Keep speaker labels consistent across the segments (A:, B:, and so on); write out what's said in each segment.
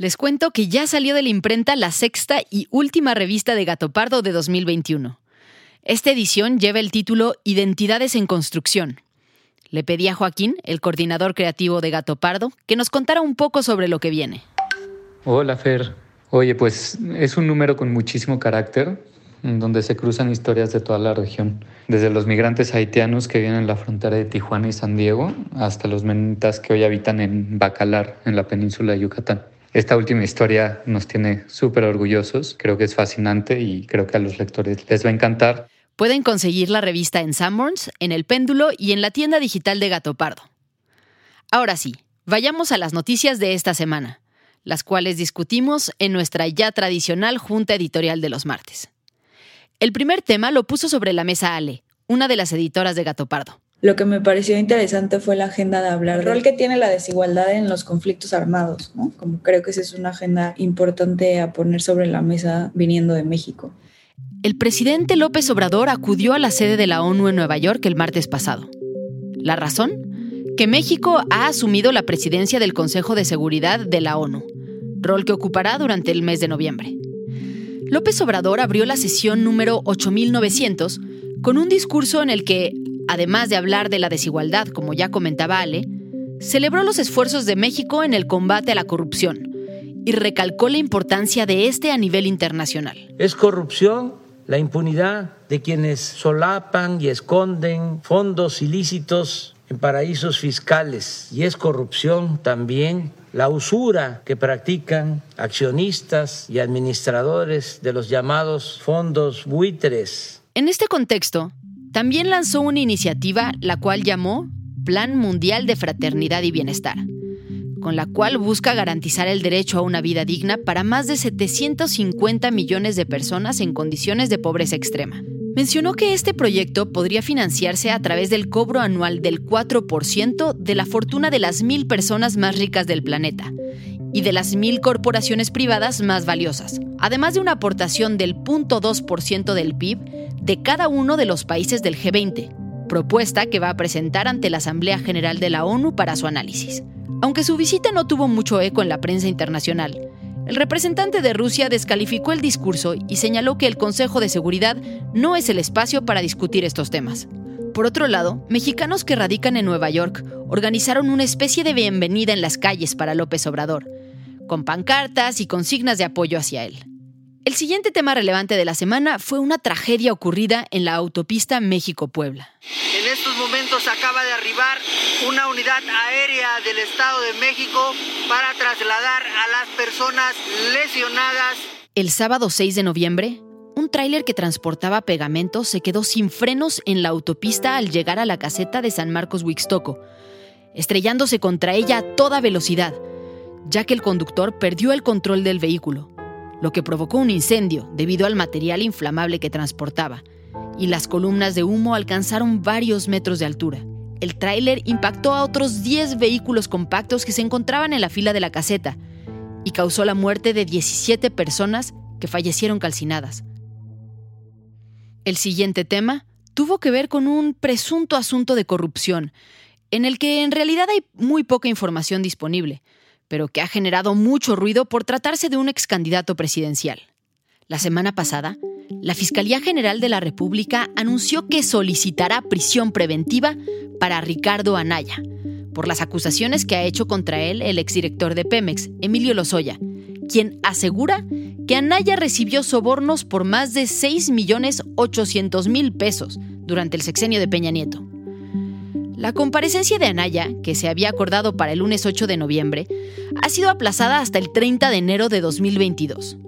A: Les cuento que ya salió de la imprenta la sexta y última revista de Gato Pardo de 2021. Esta edición lleva el título Identidades en Construcción. Le pedí a Joaquín, el coordinador creativo de Gato Pardo, que nos contara un poco sobre lo que viene.
B: Hola Fer. Oye, pues es un número con muchísimo carácter, donde se cruzan historias de toda la región, desde los migrantes haitianos que vienen en la frontera de Tijuana y San Diego, hasta los menitas que hoy habitan en Bacalar, en la península de Yucatán. Esta última historia nos tiene súper orgullosos, creo que es fascinante y creo que a los lectores les va a encantar.
A: Pueden conseguir la revista en Sanborns, en El Péndulo y en la tienda digital de Gato Pardo. Ahora sí, vayamos a las noticias de esta semana, las cuales discutimos en nuestra ya tradicional junta editorial de los martes. El primer tema lo puso sobre la mesa Ale, una de las editoras de Gato Pardo.
C: Lo que me pareció interesante fue la agenda de hablar del rol que tiene la desigualdad en los conflictos armados, ¿no? Como creo que esa es una agenda importante a poner sobre la mesa viniendo de México.
A: El presidente López Obrador acudió a la sede de la ONU en Nueva York el martes pasado. ¿La razón? Que México ha asumido la presidencia del Consejo de Seguridad de la ONU, rol que ocupará durante el mes de noviembre. López Obrador abrió la sesión número 8900 con un discurso en el que además de hablar de la desigualdad, como ya comentaba Ale, celebró los esfuerzos de México en el combate a la corrupción y recalcó la importancia de este a nivel internacional.
D: Es corrupción la impunidad de quienes solapan y esconden fondos ilícitos en paraísos fiscales y es corrupción también la usura que practican accionistas y administradores de los llamados fondos buitres.
A: En este contexto, también lanzó una iniciativa la cual llamó Plan Mundial de Fraternidad y Bienestar, con la cual busca garantizar el derecho a una vida digna para más de 750 millones de personas en condiciones de pobreza extrema. Mencionó que este proyecto podría financiarse a través del cobro anual del 4% de la fortuna de las mil personas más ricas del planeta y de las mil corporaciones privadas más valiosas, además de una aportación del 0.2% del PIB de cada uno de los países del G20, propuesta que va a presentar ante la Asamblea General de la ONU para su análisis. Aunque su visita no tuvo mucho eco en la prensa internacional, el representante de Rusia descalificó el discurso y señaló que el Consejo de Seguridad no es el espacio para discutir estos temas. Por otro lado, mexicanos que radican en Nueva York organizaron una especie de bienvenida en las calles para López Obrador, con pancartas y consignas de apoyo hacia él. El siguiente tema relevante de la semana fue una tragedia ocurrida en la autopista México-Puebla.
E: En estos momentos acaba de arribar una unidad aérea del Estado de México para trasladar a las personas lesionadas.
A: El sábado 6 de noviembre, un tráiler que transportaba pegamento se quedó sin frenos en la autopista al llegar a la caseta de San Marcos Huixtoco, estrellándose contra ella a toda velocidad, ya que el conductor perdió el control del vehículo lo que provocó un incendio debido al material inflamable que transportaba, y las columnas de humo alcanzaron varios metros de altura. El tráiler impactó a otros 10 vehículos compactos que se encontraban en la fila de la caseta y causó la muerte de 17 personas que fallecieron calcinadas. El siguiente tema tuvo que ver con un presunto asunto de corrupción, en el que en realidad hay muy poca información disponible, pero que ha generado mucho ruido por tratarse de un ex candidato presidencial. La semana pasada, la Fiscalía General de la República anunció que solicitará prisión preventiva para Ricardo Anaya por las acusaciones que ha hecho contra él el exdirector de Pemex, Emilio Lozoya, quien asegura que Anaya recibió sobornos por más de 6.800.000 pesos durante el sexenio de Peña Nieto. La comparecencia de Anaya, que se había acordado para el lunes 8 de noviembre, ha sido aplazada hasta el 30 de enero de 2022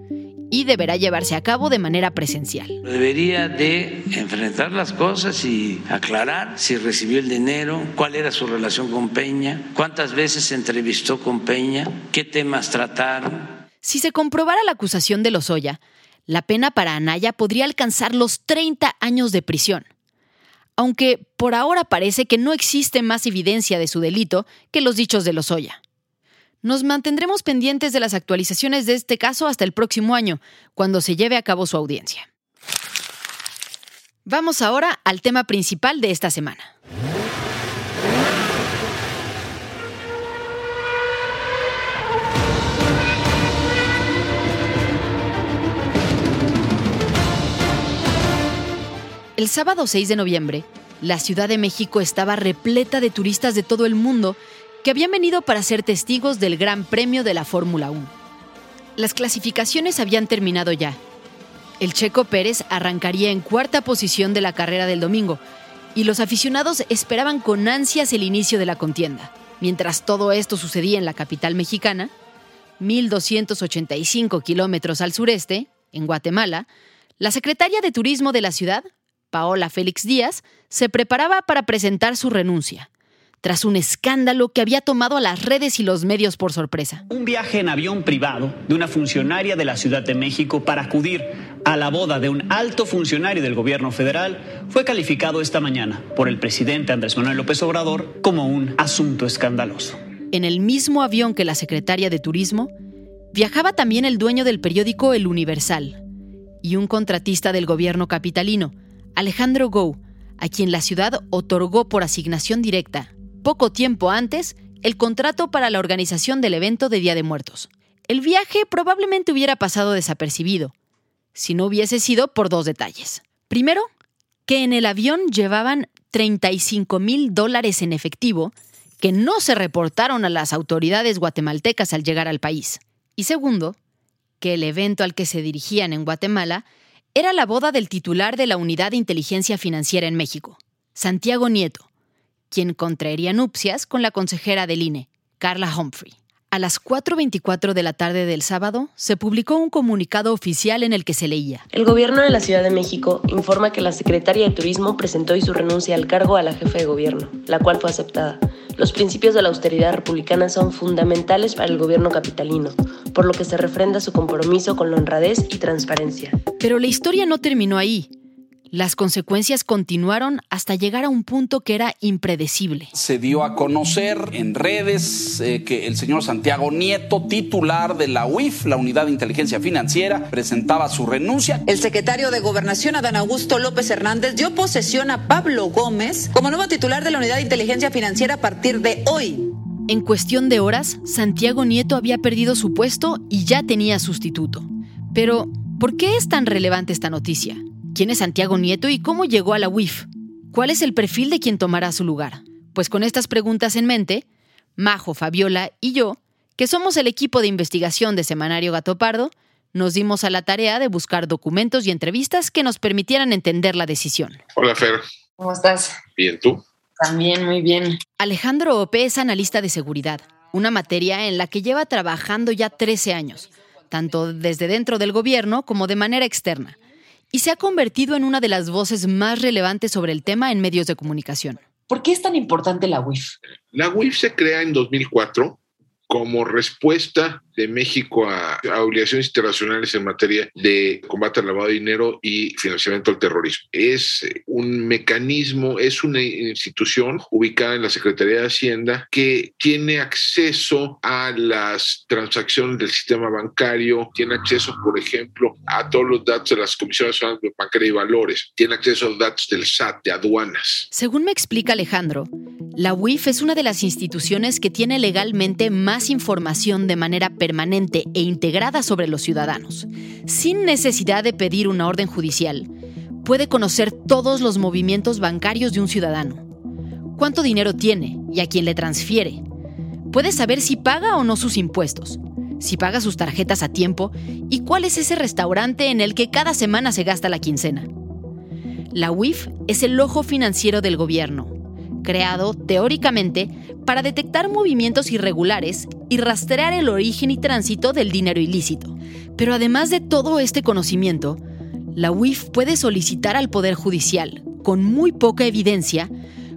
A: y deberá llevarse a cabo de manera presencial.
D: Debería de enfrentar las cosas y aclarar si recibió el dinero, cuál era su relación con Peña, cuántas veces se entrevistó con Peña, qué temas trataron.
A: Si se comprobara la acusación de Lozoya, la pena para Anaya podría alcanzar los 30 años de prisión. Aunque por ahora parece que no existe más evidencia de su delito que los dichos de Lozoya. Nos mantendremos pendientes de las actualizaciones de este caso hasta el próximo año, cuando se lleve a cabo su audiencia. Vamos ahora al tema principal de esta semana. El sábado 6 de noviembre, la Ciudad de México estaba repleta de turistas de todo el mundo que habían venido para ser testigos del Gran Premio de la Fórmula 1. Las clasificaciones habían terminado ya. El Checo Pérez arrancaría en cuarta posición de la carrera del domingo y los aficionados esperaban con ansias el inicio de la contienda. Mientras todo esto sucedía en la capital mexicana, 1.285 kilómetros al sureste, en Guatemala, la secretaria de Turismo de la ciudad, Paola Félix Díaz, se preparaba para presentar su renuncia tras un escándalo que había tomado a las redes y los medios por sorpresa.
F: Un viaje en avión privado de una funcionaria de la Ciudad de México para acudir a la boda de un alto funcionario del gobierno federal fue calificado esta mañana por el presidente Andrés Manuel López Obrador como un asunto escandaloso.
A: En el mismo avión que la secretaria de Turismo, viajaba también el dueño del periódico El Universal y un contratista del gobierno capitalino, Alejandro Gou, a quien la ciudad otorgó por asignación directa poco tiempo antes, el contrato para la organización del evento de Día de Muertos. El viaje probablemente hubiera pasado desapercibido, si no hubiese sido por dos detalles. Primero, que en el avión llevaban 35 mil dólares en efectivo que no se reportaron a las autoridades guatemaltecas al llegar al país. Y segundo, que el evento al que se dirigían en Guatemala era la boda del titular de la Unidad de Inteligencia Financiera en México, Santiago Nieto, quien contraería nupcias con la consejera del INE, Carla Humphrey. A las 4.24 de la tarde del sábado, se publicó un comunicado oficial en el que se leía.
G: El gobierno de la Ciudad de México informa que la secretaria de Turismo presentó hoy su renuncia al cargo a la jefe de gobierno, la cual fue aceptada. Los principios de la austeridad republicana son fundamentales para el gobierno capitalino, por lo que se refrenda su compromiso con la honradez y transparencia.
A: Pero la historia no terminó ahí. Las consecuencias continuaron hasta llegar a un punto que era impredecible.
H: Se dio a conocer en redes eh, que el señor Santiago Nieto, titular de la UIF, la Unidad de Inteligencia Financiera, presentaba su renuncia.
I: El secretario de Gobernación, Adán Augusto López Hernández, dio posesión a Pablo Gómez como nuevo titular de la Unidad de Inteligencia Financiera a partir de hoy.
A: En cuestión de horas, Santiago Nieto había perdido su puesto y ya tenía sustituto. Pero, ¿por qué es tan relevante esta noticia? ¿Quién es Santiago Nieto y cómo llegó a la UIF? ¿Cuál es el perfil de quien tomará su lugar? Pues con estas preguntas en mente, Majo, Fabiola y yo, que somos el equipo de investigación de Semanario Gato Pardo, nos dimos a la tarea de buscar documentos y entrevistas que nos permitieran entender la decisión.
J: Hola, Fer.
K: ¿Cómo estás?
J: Bien, ¿tú?
K: También, muy bien.
A: Alejandro Ope es analista de seguridad, una materia en la que lleva trabajando ya 13 años, tanto desde dentro del gobierno como de manera externa y se ha convertido en una de las voces más relevantes sobre el tema en medios de comunicación.
K: ¿Por qué es tan importante la UIF?
J: La UIF se crea en 2004 como respuesta de México a, obligaciones internacionales en materia de combate al lavado de dinero y financiamiento al terrorismo. Es un mecanismo, es una institución ubicada en la Secretaría de Hacienda que tiene acceso a las transacciones del sistema bancario, tiene acceso, por ejemplo, a todos los datos de las comisiones bancarias y valores, tiene acceso a los datos del SAT, de aduanas.
A: Según me explica Alejandro, la UIF es una de las instituciones que tiene legalmente más información de manera permanente e integrada sobre los ciudadanos, sin necesidad de pedir una orden judicial, puede conocer todos los movimientos bancarios de un ciudadano. Cuánto dinero tiene y a quién le transfiere. Puede saber si paga o no sus impuestos, si paga sus tarjetas a tiempo y cuál es ese restaurante en el que cada semana se gasta la quincena. La UIF es el ojo financiero del gobierno, creado teóricamente para detectar movimientos irregulares y rastrear el origen y tránsito del dinero ilícito. Pero además de todo este conocimiento, la UIF puede solicitar al Poder Judicial, con muy poca evidencia,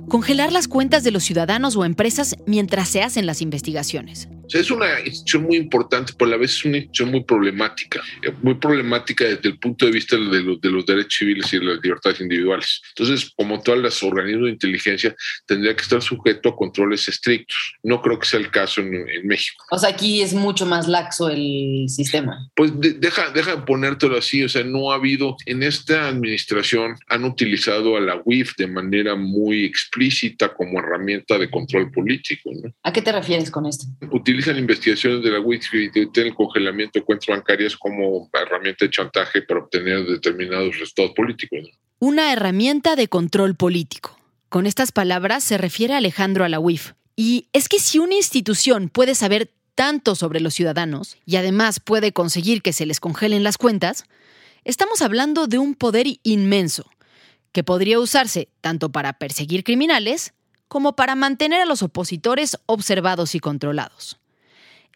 A: congelar las cuentas de los ciudadanos o empresas mientras se hacen las investigaciones.
J: O sea, es una institución muy importante, pero a la vez es una institución muy problemática, eh, muy problemática desde el punto de vista de los, de los derechos civiles y de las libertades individuales. Entonces, como todas las organismos de inteligencia, tendría que estar sujeto a controles estrictos. No creo que sea el caso en, en México.
K: O sea, aquí es mucho más laxo el sistema.
J: Pues de, deja, deja de ponértelo así, o sea, no ha habido, en esta administración han utilizado a la UIF de manera muy explícita como herramienta de control político. ¿no?
K: ¿A qué te refieres con esto?
J: Utilizan investigaciones de la WIF y el congelamiento de cuentas bancarias como herramienta de chantaje para obtener determinados resultados políticos.
A: Una herramienta de control político. Con estas palabras se refiere Alejandro a la UIF. Y es que si una institución puede saber tanto sobre los ciudadanos y además puede conseguir que se les congelen las cuentas, estamos hablando de un poder inmenso que podría usarse tanto para perseguir criminales como para mantener a los opositores observados y controlados.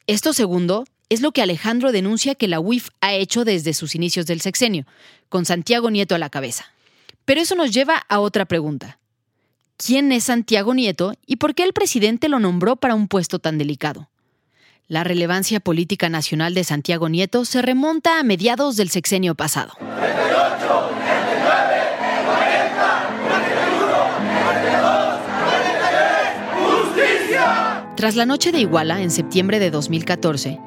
A: Esto segundo es lo que Alejandro denuncia que la UIF ha hecho desde sus inicios del sexenio, con Santiago Nieto a la cabeza. Pero eso nos lleva a otra pregunta. ¿Quién es Santiago Nieto y por qué el presidente lo nombró para un puesto tan delicado? La relevancia política nacional de Santiago Nieto se remonta a mediados del sexenio pasado. Tras la noche de Iguala, en septiembre de 2014,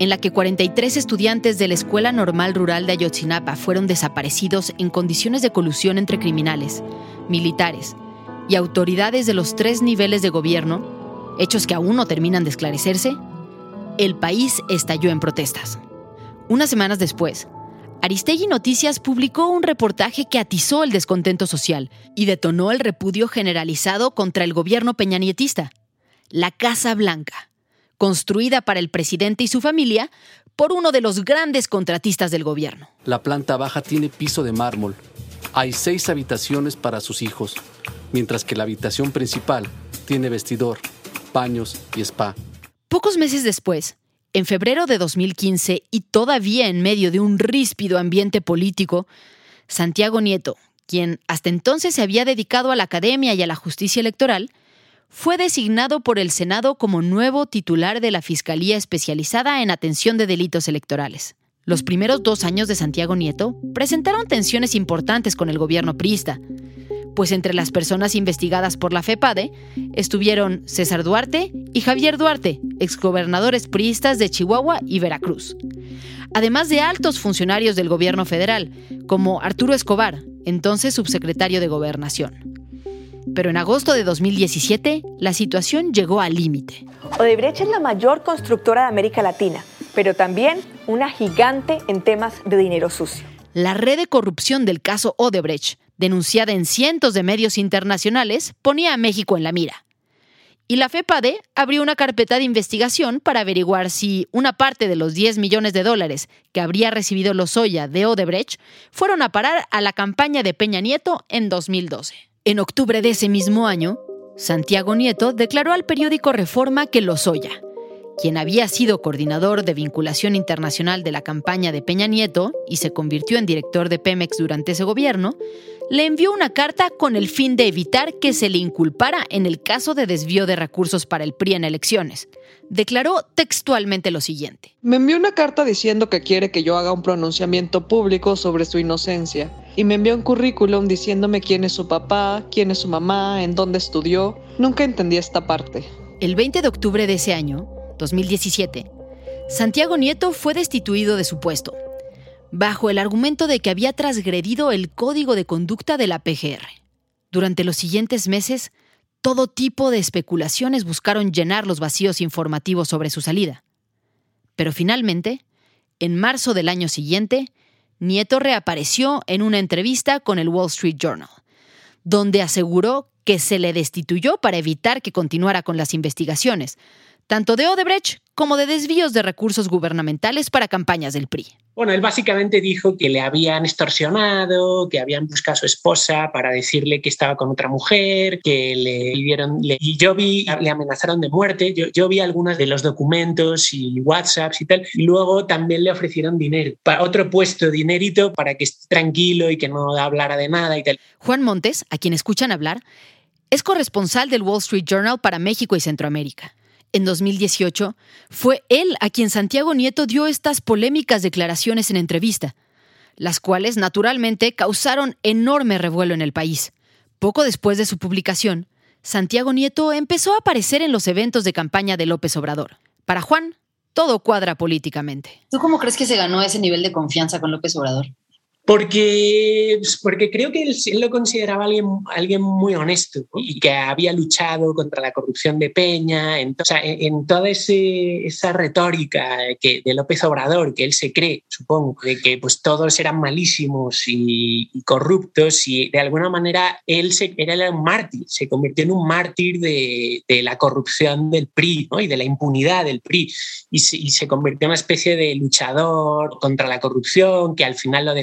A: en la que 43 estudiantes de la Escuela Normal Rural de Ayotzinapa fueron desaparecidos en condiciones de colusión entre criminales, militares y autoridades de los tres niveles de gobierno, hechos que aún no terminan de esclarecerse, el país estalló en protestas. Unas semanas después, Aristegui Noticias publicó un reportaje que atizó el descontento social y detonó el repudio generalizado contra el gobierno peñanietista la Casa Blanca, construida para el presidente y su familia por uno de los grandes contratistas del gobierno.
L: La planta baja tiene piso de mármol. Hay seis habitaciones para sus hijos, mientras que la habitación principal tiene vestidor, baños y spa.
A: Pocos meses después, en febrero de 2015 y todavía en medio de un ríspido ambiente político, Santiago Nieto, quien hasta entonces se había dedicado a la academia y a la justicia electoral, fue designado por el Senado como nuevo titular de la Fiscalía Especializada en Atención de Delitos Electorales. Los primeros dos años de Santiago Nieto presentaron tensiones importantes con el gobierno priista, pues entre las personas investigadas por la FEPADE estuvieron César Duarte y Javier Duarte, exgobernadores priistas de Chihuahua y Veracruz, además de altos funcionarios del gobierno federal, como Arturo Escobar, entonces subsecretario de Gobernación. Pero en agosto de 2017, la situación llegó al límite.
M: Odebrecht es la mayor constructora de América Latina, pero también una gigante en temas de dinero sucio.
A: La red de corrupción del caso Odebrecht, denunciada en cientos de medios internacionales, ponía a México en la mira. Y la FEPADE abrió una carpeta de investigación para averiguar si una parte de los 10 millones de dólares que habría recibido Lozoya de Odebrecht fueron a parar a la campaña de Peña Nieto en 2012. En octubre de ese mismo año, Santiago Nieto declaró al periódico Reforma que Lozoya, quien había sido coordinador de vinculación internacional de la campaña de Peña Nieto y se convirtió en director de Pemex durante ese gobierno, le envió una carta con el fin de evitar que se le inculpara en el caso de desvío de recursos para el PRI en elecciones. Declaró textualmente lo siguiente.
N: Me envió una carta diciendo que quiere que yo haga un pronunciamiento público sobre su inocencia y me envió un currículum diciéndome quién es su papá, quién es su mamá, en dónde estudió. Nunca entendí esta parte.
A: El 20 de octubre de ese año, 2017, Santiago Nieto fue destituido de su puesto bajo el argumento de que había transgredido el código de conducta de la PGR. Durante los siguientes meses, todo tipo de especulaciones buscaron llenar los vacíos informativos sobre su salida. Pero finalmente, en marzo del año siguiente, Nieto reapareció en una entrevista con el Wall Street Journal, donde aseguró que se le destituyó para evitar que continuara con las investigaciones, tanto de Odebrecht como de desvíos de recursos gubernamentales para campañas del PRI.
O: Bueno, él básicamente dijo que le habían extorsionado, que habían buscado a su esposa para decirle que estaba con otra mujer, que le vieron, y yo vi, le amenazaron de muerte, yo, yo vi algunos de los documentos y WhatsApps y tal, y luego también le ofrecieron dinero, para otro puesto, dinerito para que esté tranquilo y que no hablara de nada y tal.
A: Juan Montes, a quien escuchan hablar, es corresponsal del Wall Street Journal para México y Centroamérica en 2018, fue él a quien Santiago Nieto dio estas polémicas declaraciones en entrevista, las cuales naturalmente causaron enorme revuelo en el país. Poco después de su publicación, Santiago Nieto empezó a aparecer en los eventos de campaña de López Obrador. Para Juan, todo cuadra políticamente.
K: ¿Tú cómo crees que se ganó ese nivel de confianza con López Obrador?
O: Porque, pues, porque creo que él, lo consideraba alguien, alguien muy honesto y que había luchado contra la corrupción de Peña, en, en, toda ese, esa retórica que, de López Obrador, que él se cree, supongo, de que pues, todos eran malísimos y, corruptos y de alguna manera él se, era un mártir, se convirtió en un mártir de, de la corrupción del PRI ¿no? y de la impunidad del PRI y se, y se convirtió en una especie de luchador contra la corrupción que al final lo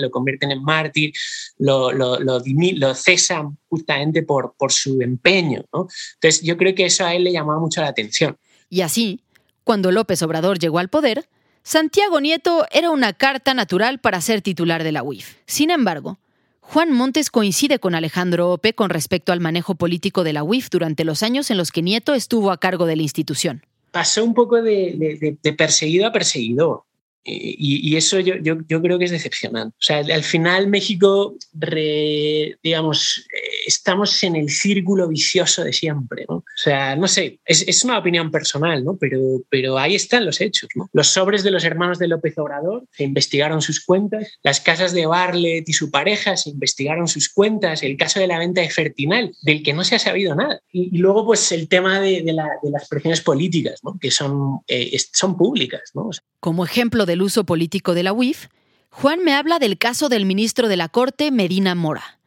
O: lo convierten en mártir, lo, lo, cesan justamente por, por su empeño. Entonces yo creo que eso a él le llamaba mucho la atención.
A: Y así, cuando López Obrador llegó al poder, Santiago Nieto era una carta natural para ser titular de la UIF. Sin embargo, Juan Montes coincide con Alejandro Ope con respecto al manejo político de la UIF durante los años en los que Nieto estuvo a cargo de la institución.
O: Pasó un poco de, de perseguido a perseguidor. Y, eso yo, yo, yo, creo que es decepcionante. O sea, al final México, digamos, eh, estamos en el círculo vicioso de siempre. O sea, no sé, es, una opinión personal, ¿no? pero, pero ahí están los hechos. ¿no? Los sobres de los hermanos de López Obrador se investigaron sus cuentas, las casas de Barlet y su pareja se investigaron sus cuentas, el caso de la venta de Fertinal, del que no se ha sabido nada. Y, luego, pues el tema de, de, la, de las presiones políticas, ¿no? que son, eh, son públicas. ¿no?
A: Como ejemplo del uso político de la UIF, Juan me habla del caso del ministro de la Corte, Medina Mora,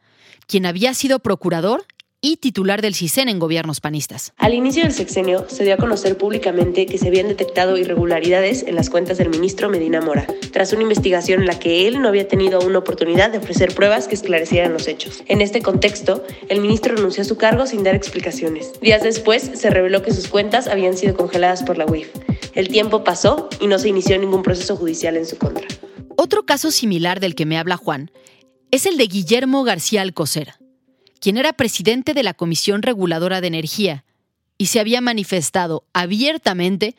A: quien había sido procurador y titular del CISEN en gobiernos panistas.
G: Al inicio del sexenio se dio a conocer públicamente que se habían detectado irregularidades en las cuentas del ministro Medina Mora, tras una investigación en la que él no había tenido aún oportunidad de ofrecer pruebas que esclarecieran los hechos. En este contexto, el ministro renunció a su cargo sin dar explicaciones. Días después se reveló que sus cuentas habían sido congeladas por la UIF. El tiempo pasó y no se inició ningún proceso judicial en su contra.
A: Otro caso similar del que me habla Juan es el de Guillermo García Alcocer, quien era presidente de la Comisión Reguladora de Energía y se había manifestado abiertamente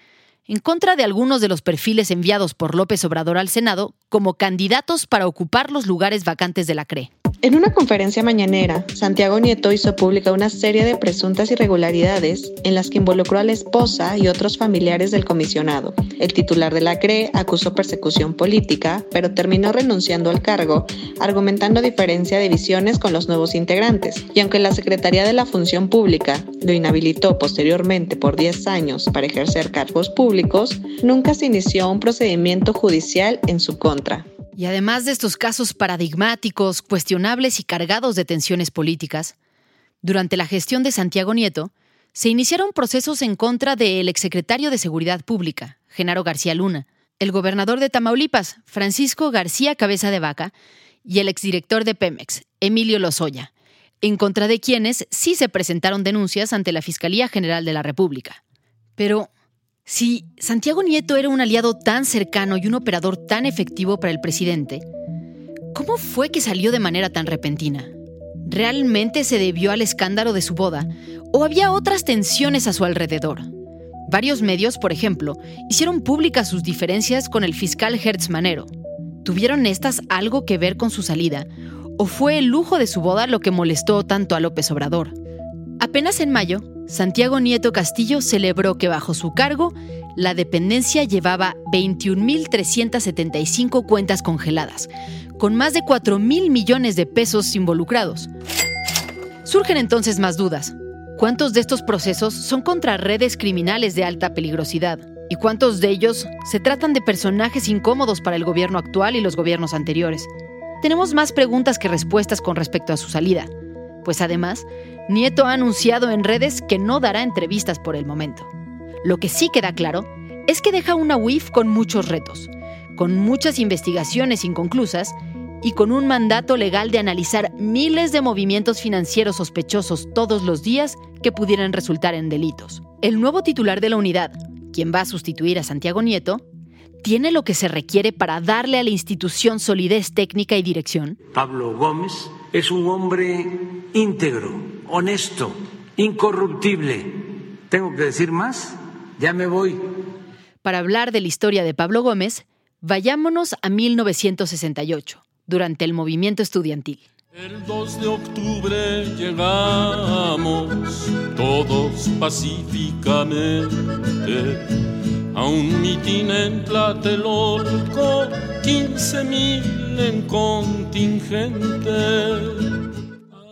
A: en contra de algunos de los perfiles enviados por López Obrador al Senado como candidatos para ocupar los lugares vacantes de la CRE.
N: En una conferencia mañanera, Santiago Nieto hizo pública una serie de presuntas irregularidades en las que involucró a la esposa y otros familiares del comisionado. El titular de la CRE acusó persecución política, pero terminó renunciando al cargo, argumentando diferencia de visiones con los nuevos integrantes. Y aunque la Secretaría de la Función Pública lo inhabilitó posteriormente por 10 años para ejercer cargos públicos, nunca se inició un procedimiento judicial en su contra.
A: Y además de estos casos paradigmáticos, cuestionables y cargados de tensiones políticas, durante la gestión de Santiago Nieto, se iniciaron procesos en contra del exsecretario de Seguridad Pública, Genaro García Luna, el gobernador de Tamaulipas, Francisco García Cabeza de Vaca, y el exdirector de Pemex, Emilio Lozoya, en contra de quienes sí se presentaron denuncias ante la Fiscalía General de la República. Pero, si Santiago Nieto era un aliado tan cercano y un operador tan efectivo para el presidente, ¿cómo fue que salió de manera tan repentina? ¿Realmente se debió al escándalo de su boda o había otras tensiones a su alrededor? Varios medios, por ejemplo, hicieron públicas sus diferencias con el fiscal Hertz Manero. ¿Tuvieron estas algo que ver con su salida? ¿O fue el lujo de su boda lo que molestó tanto a López Obrador? Apenas en mayo, Santiago Nieto Castillo celebró que bajo su cargo, la dependencia llevaba 21.375 cuentas congeladas, con más de 4 mil millones de pesos involucrados. Surgen entonces más dudas. ¿Cuántos de estos procesos son contra redes criminales de alta peligrosidad? ¿Y cuántos de ellos se tratan de personajes incómodos para el gobierno actual y los gobiernos anteriores? Tenemos más preguntas que respuestas con respecto a su salida, pues además, Nieto ha anunciado en redes que no dará entrevistas por el momento. Lo que sí queda claro es que deja una UIF con muchos retos, con muchas investigaciones inconclusas y con un mandato legal de analizar miles de movimientos financieros sospechosos todos los días que pudieran resultar en delitos. El nuevo titular de la unidad, quien va a sustituir a Santiago Nieto, tiene lo que se requiere para darle a la institución solidez técnica y dirección.
D: Pablo Gómez es un hombre íntegro, honesto, incorruptible. ¿Tengo que decir más? Ya me voy.
A: Para hablar de la historia de Pablo Gómez, vayámonos a 1968 durante el movimiento estudiantil.
P: El 2 de octubre llegamos todos pacíficamente a un mitin en Tlatelolco, 15 mil en contingente.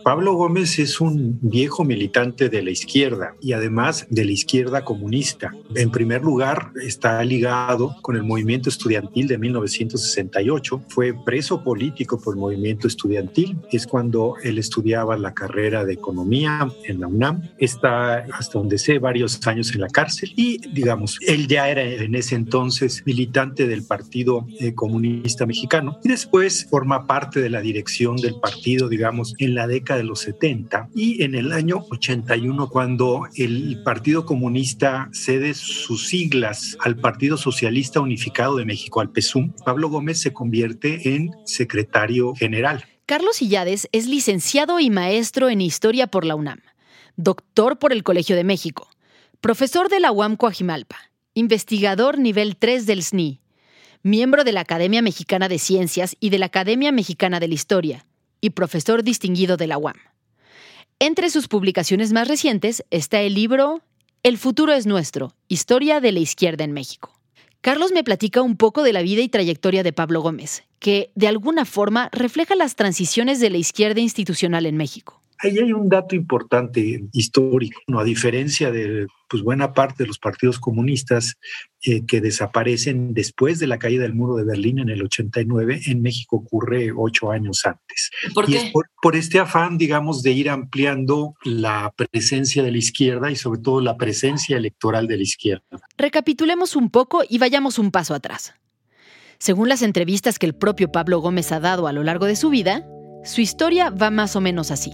Q: Pablo Gómez es un viejo militante de la izquierda y además de la izquierda comunista. En primer lugar, está ligado con el movimiento estudiantil de 1968. Fue preso político por el movimiento estudiantil. Es cuando él estudiaba la carrera de economía en la UNAM. Está, hasta donde sé, varios años en la cárcel y, digamos, él ya era en ese entonces militante del Partido eh, Comunista Mexicano y después forma parte de la dirección del partido, digamos, en la década de los 70 y en el año 81 cuando el Partido Comunista cede sus siglas al Partido Socialista Unificado de México, al PESUM, Pablo Gómez se convierte en secretario general.
A: Carlos Illades es licenciado y maestro en Historia por la UNAM, doctor por el Colegio de México, profesor de la UAM Coajimalpa, investigador nivel 3 del SNI, miembro de la Academia Mexicana de Ciencias y de la Academia Mexicana de la Historia, y profesor distinguido de la UAM. Entre sus publicaciones más recientes está el libro El futuro es nuestro, Historia de la Izquierda en México. Carlos me platica un poco de la vida y trayectoria de Pablo Gómez, que de alguna forma refleja las transiciones de la izquierda institucional en México.
Q: Ahí hay un dato importante histórico, ¿no? a diferencia de pues, buena parte de los partidos comunistas eh, que desaparecen después de la caída del muro de Berlín en el 89, en México ocurre ocho años antes.
K: ¿Por
Q: y
K: qué?
Q: es por, por este afán, digamos, de ir ampliando la presencia de la izquierda y sobre todo la presencia electoral de la izquierda.
A: Recapitulemos un poco y vayamos un paso atrás. Según las entrevistas que el propio Pablo Gómez ha dado a lo largo de su vida, su historia va más o menos así.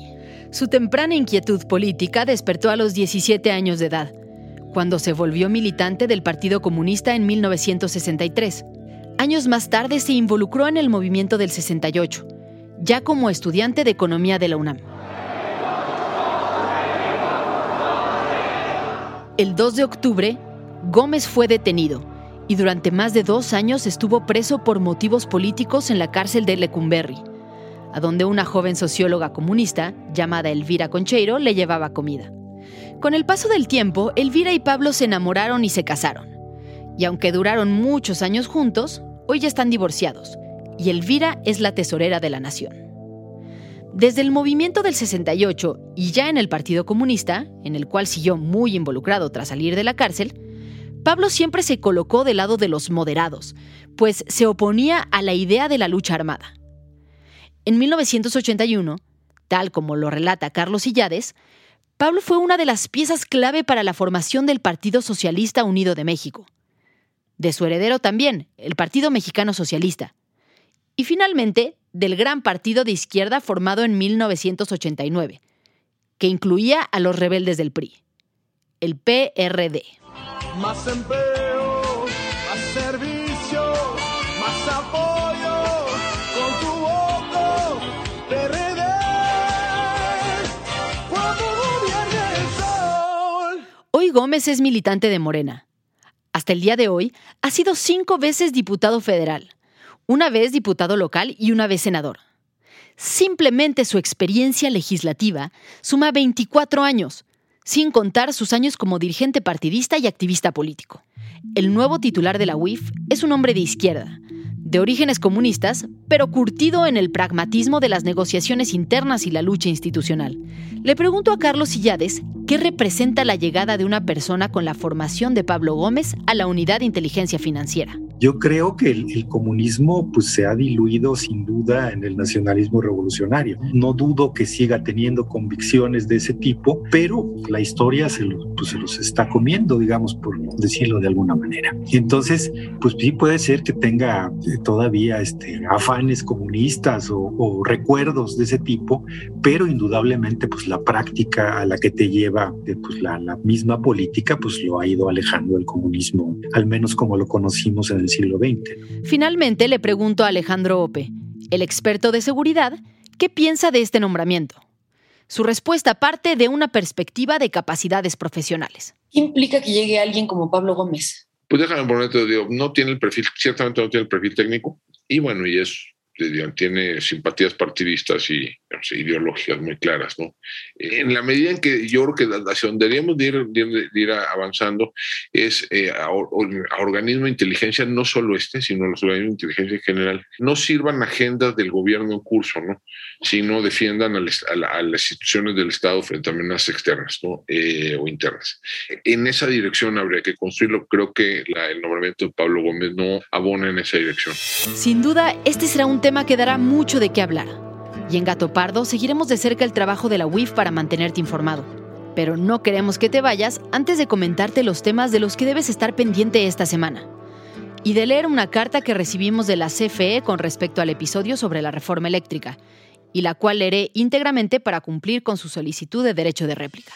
A: Su temprana inquietud política despertó a los 17 años de edad, cuando se volvió militante del Partido Comunista en 1963. Años más tarde se involucró en el movimiento del 68, ya como estudiante de economía de la UNAM. El 2 de octubre, Gómez fue detenido y durante más de dos años estuvo preso por motivos políticos en la cárcel de Lecumberri, a donde una joven socióloga comunista, llamada Elvira Concheiro, le llevaba comida. Con el paso del tiempo, Elvira y Pablo se enamoraron y se casaron. Y aunque duraron muchos años juntos, hoy ya están divorciados, y Elvira es la tesorera de la nación. Desde el movimiento del 68 y ya en el Partido Comunista, en el cual siguió muy involucrado tras salir de la cárcel, Pablo siempre se colocó del lado de los moderados, pues se oponía a la idea de la lucha armada. En 1981, tal como lo relata Carlos Illades, Pablo fue una de las piezas clave para la formación del Partido Socialista Unido de México. De su heredero también, el Partido Mexicano Socialista. Y finalmente, del gran partido de izquierda formado en 1989, que incluía a los rebeldes del PRI, el PRD.
P: Más
A: Gómez es militante de Morena. Hasta el día de hoy ha sido cinco veces diputado federal, una vez diputado local y una vez senador. Simplemente su experiencia legislativa suma 24 años, sin contar sus años como dirigente partidista y activista político. El nuevo titular de la UIF es un hombre de izquierda, de orígenes comunistas, pero curtido en el pragmatismo de las negociaciones internas y la lucha institucional. Le pregunto a Carlos Illades ¿qué representa la llegada de una persona con la formación de Pablo Gómez a la unidad de inteligencia financiera?
Q: Yo creo que el, el, comunismo pues, se ha diluido sin duda en el nacionalismo revolucionario. No dudo que siga teniendo convicciones de ese tipo, pero la historia se, lo, pues, se los está comiendo, digamos, por decirlo de alguna manera. Entonces, pues sí puede ser que tenga eh, todavía este, afanes comunistas o, o recuerdos de ese tipo, pero indudablemente pues la práctica a la que te lleva eh, pues, la, la misma política pues lo ha ido alejando del comunismo, al menos como lo conocimos en el siglo XX.
A: Finalmente le pregunto a Alejandro Ope, el experto de seguridad, ¿qué piensa de este nombramiento? Su respuesta parte de una perspectiva de capacidades profesionales.
K: ¿Qué implica que llegue alguien como Pablo Gómez?
J: Pues déjame ponerte, digo, no tiene el perfil, ciertamente no tiene el perfil técnico, y bueno, y es tiene simpatías partidistas y ideológicas muy claras. ¿no? En la medida en que yo creo que hacia donde deberíamos de ir, de ir avanzando es eh, a, a, organismos de inteligencia, no solo este, sino los organismos de inteligencia en general, no sirvan agendas del gobierno en curso, ¿no? sino defiendan a, les, a, la, a las instituciones del Estado frente a amenazas externas ¿no? eh, o internas. En esa dirección habría que construirlo. Creo que la, el nombramiento de Pablo Gómez no abona en esa dirección.
A: Sin duda, este será un tema que dará mucho de qué hablar. Y en Gato Pardo seguiremos de cerca el trabajo de la UIF para mantenerte informado. Pero no queremos que te vayas antes de comentarte los temas de los que debes estar pendiente esta semana. Y de leer una carta que recibimos de la CFE con respecto al episodio sobre la reforma eléctrica, y la cual leeré íntegramente para cumplir con su solicitud de derecho de réplica.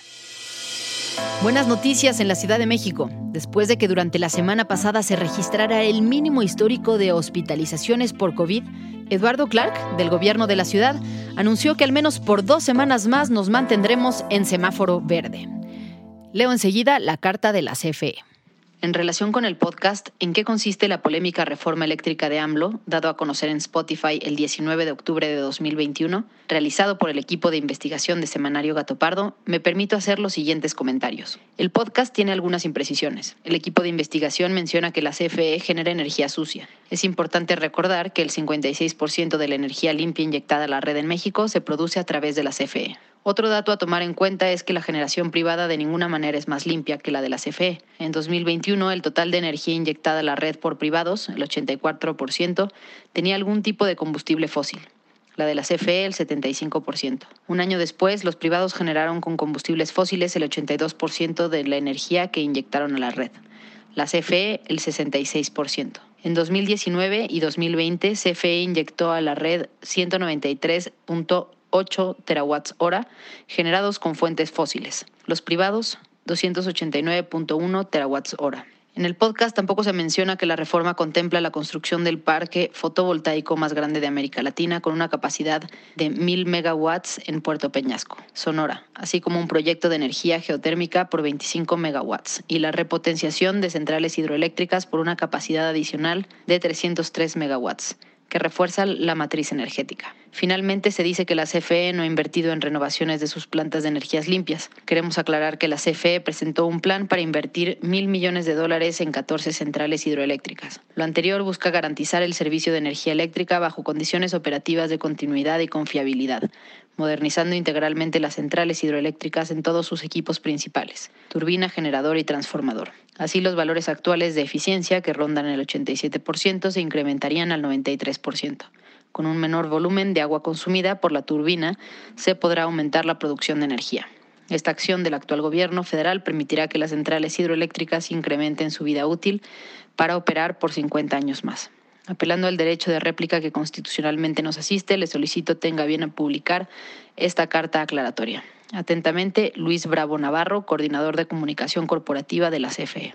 A: Buenas noticias en la Ciudad de México. Después de que durante la semana pasada se registrara el mínimo histórico de hospitalizaciones por COVID, Eduardo Clark, del gobierno de la ciudad, anunció que al menos por dos semanas más nos mantendremos en semáforo verde. Leo enseguida la carta de la CFE. En relación con el podcast, ¿en qué consiste la polémica reforma eléctrica de AMLO, dado a conocer en Spotify el 19 de octubre de 2021, realizado por el equipo de investigación de Semanario Gato Pardo, me permito hacer los siguientes comentarios. El podcast tiene algunas imprecisiones. El equipo de investigación menciona que la CFE genera energía sucia. Es importante recordar que el 56% de la energía limpia inyectada a la red en México se produce a través de la CFE. Otro dato a tomar en cuenta es que la generación privada de ninguna manera es más limpia que la de la CFE. En 2021, el total de energía inyectada a la red por privados, el 84%, tenía algún tipo de combustible fósil. La de la CFE, el 75%. Un año después, los privados generaron con combustibles fósiles el 82% de la energía que inyectaron a la red. La CFE, el 66%. En 2019 y 2020, CFE inyectó a la red 193.8 8 terawatts hora generados con fuentes fósiles. Los privados, 289.1 terawatts hora. En el podcast tampoco se menciona que la reforma contempla la construcción del parque fotovoltaico más grande de América Latina con una capacidad de 1000 megawatts en Puerto Peñasco, Sonora, así como un proyecto de energía geotérmica por 25 megawatts y la repotenciación de centrales hidroeléctricas por una capacidad adicional de 303 megawatts que refuerza la matriz energética. Finalmente, se dice que la CFE no ha invertido en renovaciones de sus plantas de energías limpias. Queremos aclarar que la CFE presentó un plan para invertir mil millones de dólares en 14 centrales hidroeléctricas. Lo anterior busca garantizar el servicio de energía eléctrica bajo condiciones operativas de continuidad y confiabilidad, modernizando integralmente las centrales hidroeléctricas en todos sus equipos principales, turbina, generador y transformador. Así los valores actuales de eficiencia, que rondan el 87%, se incrementarían al 93%. Con un menor volumen de agua consumida por la turbina, se podrá aumentar la producción de energía. Esta acción del actual gobierno federal permitirá que las centrales hidroeléctricas incrementen su vida útil para operar por 50 años más. Apelando al derecho de réplica que constitucionalmente nos asiste, le solicito tenga bien a publicar esta carta aclaratoria. Atentamente, Luis Bravo Navarro, coordinador de comunicación corporativa de la CFE.